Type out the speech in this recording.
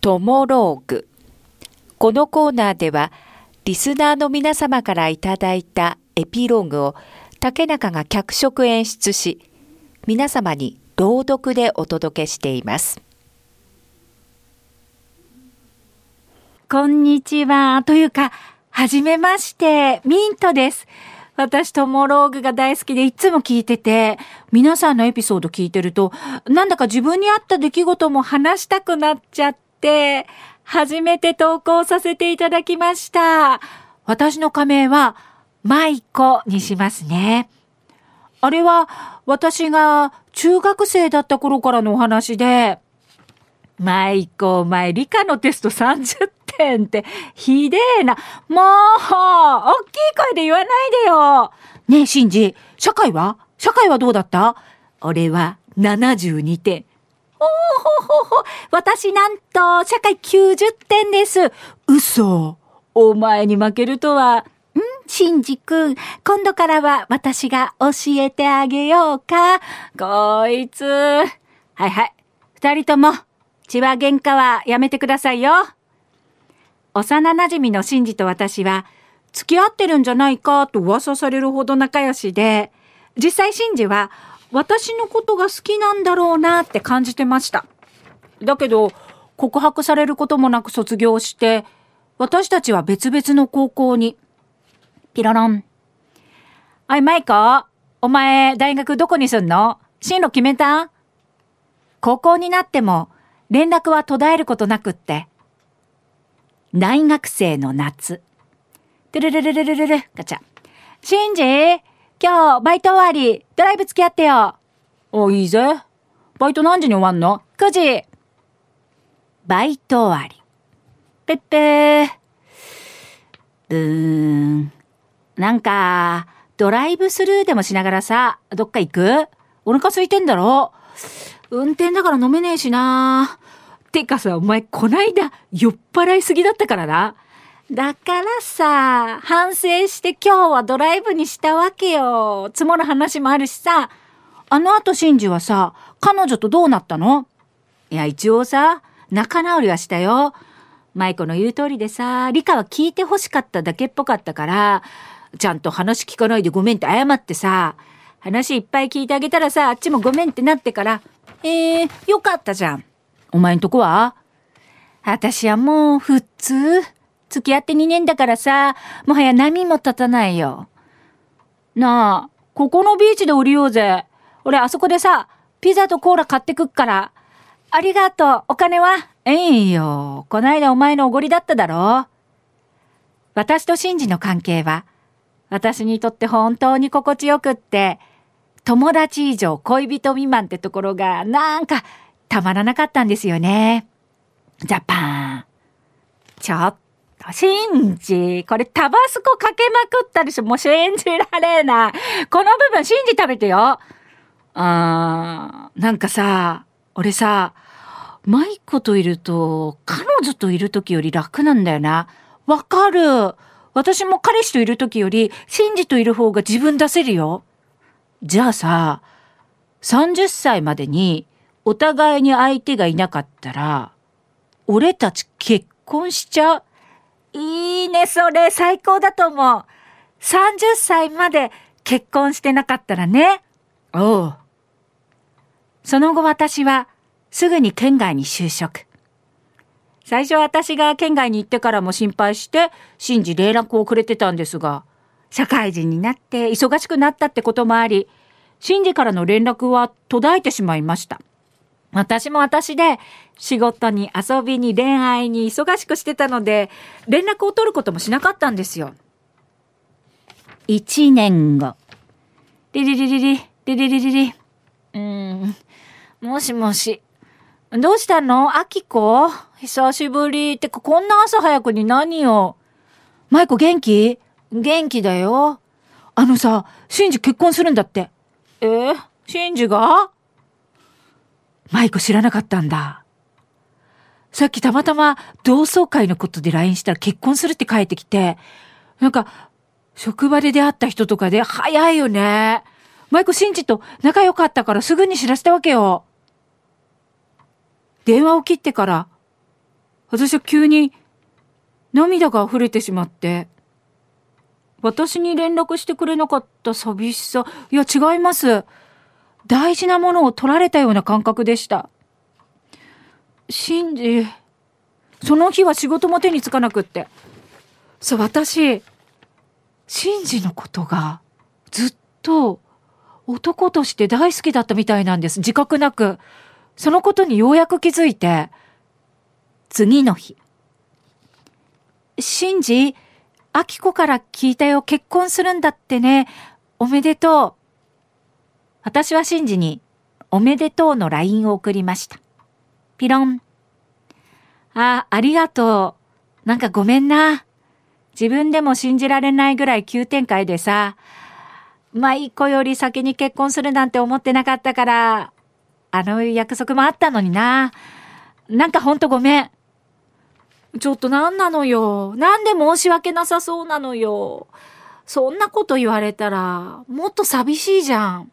トモローグ。このコーナーでは、リスナーの皆様からいただいたエピローグを竹中が脚色演出し、皆様に朗読でお届けしています。こんにちは。というか、はじめまして、ミントです。私、トモローグが大好きでいつも聞いてて、皆さんのエピソード聞いてると、なんだか自分にあった出来事も話したくなっちゃって、初めて投稿させていただきました。私の仮名は、マイコにしますね。あれは、私が中学生だった頃からのお話で、マイコ、お前、理科のテスト30点って、ひでえな。もう、大きい声で言わないでよ。ねえ、シンジ、社会は？社会はどうだった？俺は72点。おほほほ、私なんと、社会90点です。嘘。お前に負けるとは。んシンジ君、今度からは私が教えてあげようか。こいつ。はいはい。二人とも、血は喧嘩はやめてくださいよ。幼馴染のシンジと私は、付き合ってるんじゃないかと噂されるほど仲良しで、実際シンジは私のことが好きなんだろうなって感じてました。だけど、告白されることもなく卒業して、私たちは別々の高校に。ピロロン。おい、マイコ、お前、大学どこにすんの？進路決めた？高校になっても、連絡は途絶えることなくって。大学生の夏。てるるるるるるる、ガチャ。シンジ？今日、バイト終わり、ドライブ付き合ってよ。お、いいぜ。バイト何時に終わんの ?9 時。バイト終わり。ぺっぺー。うーん。なんか、ドライブスルーでもしながらさ、どっか行く？お腹空いてんだろ？運転だから飲めねえしな。てかさ、お前こないだ酔っ払いすぎだったからな。だからさ、反省して今日はドライブにしたわけよ。積もる話もあるしさ。あの後シンジはさ、彼女とどうなったの？いや、一応さ、仲直りはしたよ。舞子の言う通りでさ、理科は聞いて欲しかっただけっぽかったから、ちゃんと話聞かないでごめんって謝ってさ、話いっぱい聞いてあげたらさ、あっちもごめんってなってから、えー、よかったじゃん。お前んとこは？私はもう普通。付き合って2年だからさ、もはや波も立たないよ。なあ、ここのビーチで降りようぜ。俺あそこでさ、ピザとコーラ買ってくっから。ありがとう。お金はええよ。こないだお前のおごりだっただろ。私とシンジの関係は、私にとって本当に心地よくって、友達以上恋人未満ってところが、なんかたまらなかったんですよね。ジャパン。ちょっと、シンジ、これタバスコかけまくったでしょもう信じられない。この部分シンジ食べてよ。あー、なんかさ、俺さ、マイコといると、彼女といる時より楽なんだよな。わかる。私も彼氏といる時より、シンジといる方が自分出せるよ。じゃあさ、30歳までにお互いに相手がいなかったら、俺たち結婚しちゃう。いいね、それ、最高だと思う。30歳まで結婚してなかったらね。おう。その後私は、すぐに県外に就職。最初私が県外に行ってからも心配して、信じ連絡をくれてたんですが、社会人になって忙しくなったってこともあり、信じからの連絡は途絶えてしまいました。私も私で仕事に遊びに恋愛に忙しくしてたので連絡を取ることもしなかったんですよ。一年後。リリリリリ、リリリリリ。うーん。もしもし。どうしたの？アキコ？久しぶり。てかこんな朝早くに何を？マイコ元気？元気だよ。あのさ、シンジ結婚するんだって。え？ー、シンジが？マイコ知らなかったんだ。さっきたまたま同窓会のことで LINE したら結婚するって帰ってきて、なんか、職場で出会った人とかで早いよね。マイコシンジと仲良かったからすぐに知らせたわけよ。電話を切ってから、私は急に涙が溢れてしまって、私に連絡してくれなかった寂しさ、いや違います。大事なものを取られたような感覚でした。シンジ、その日は仕事も手につかなくって。そう、私、シンジのことがずっと男として大好きだったみたいなんです。自覚なく。そのことにようやく気づいて、次の日。シンジ、アキコから聞いたよ。結婚するんだってね。おめでとう。私はシンジに、おめでとうの LINE を送りました。ピロン。あ、ありがとう。なんかごめんな。自分でも信じられないぐらい急展開でさ、舞子より先に結婚するなんて思ってなかったから、あの約束もあったのにな。なんかほんとごめん。ちょっと何なのよ。なんで申し訳なさそうなのよ。そんなこと言われたら、もっと寂しいじゃん。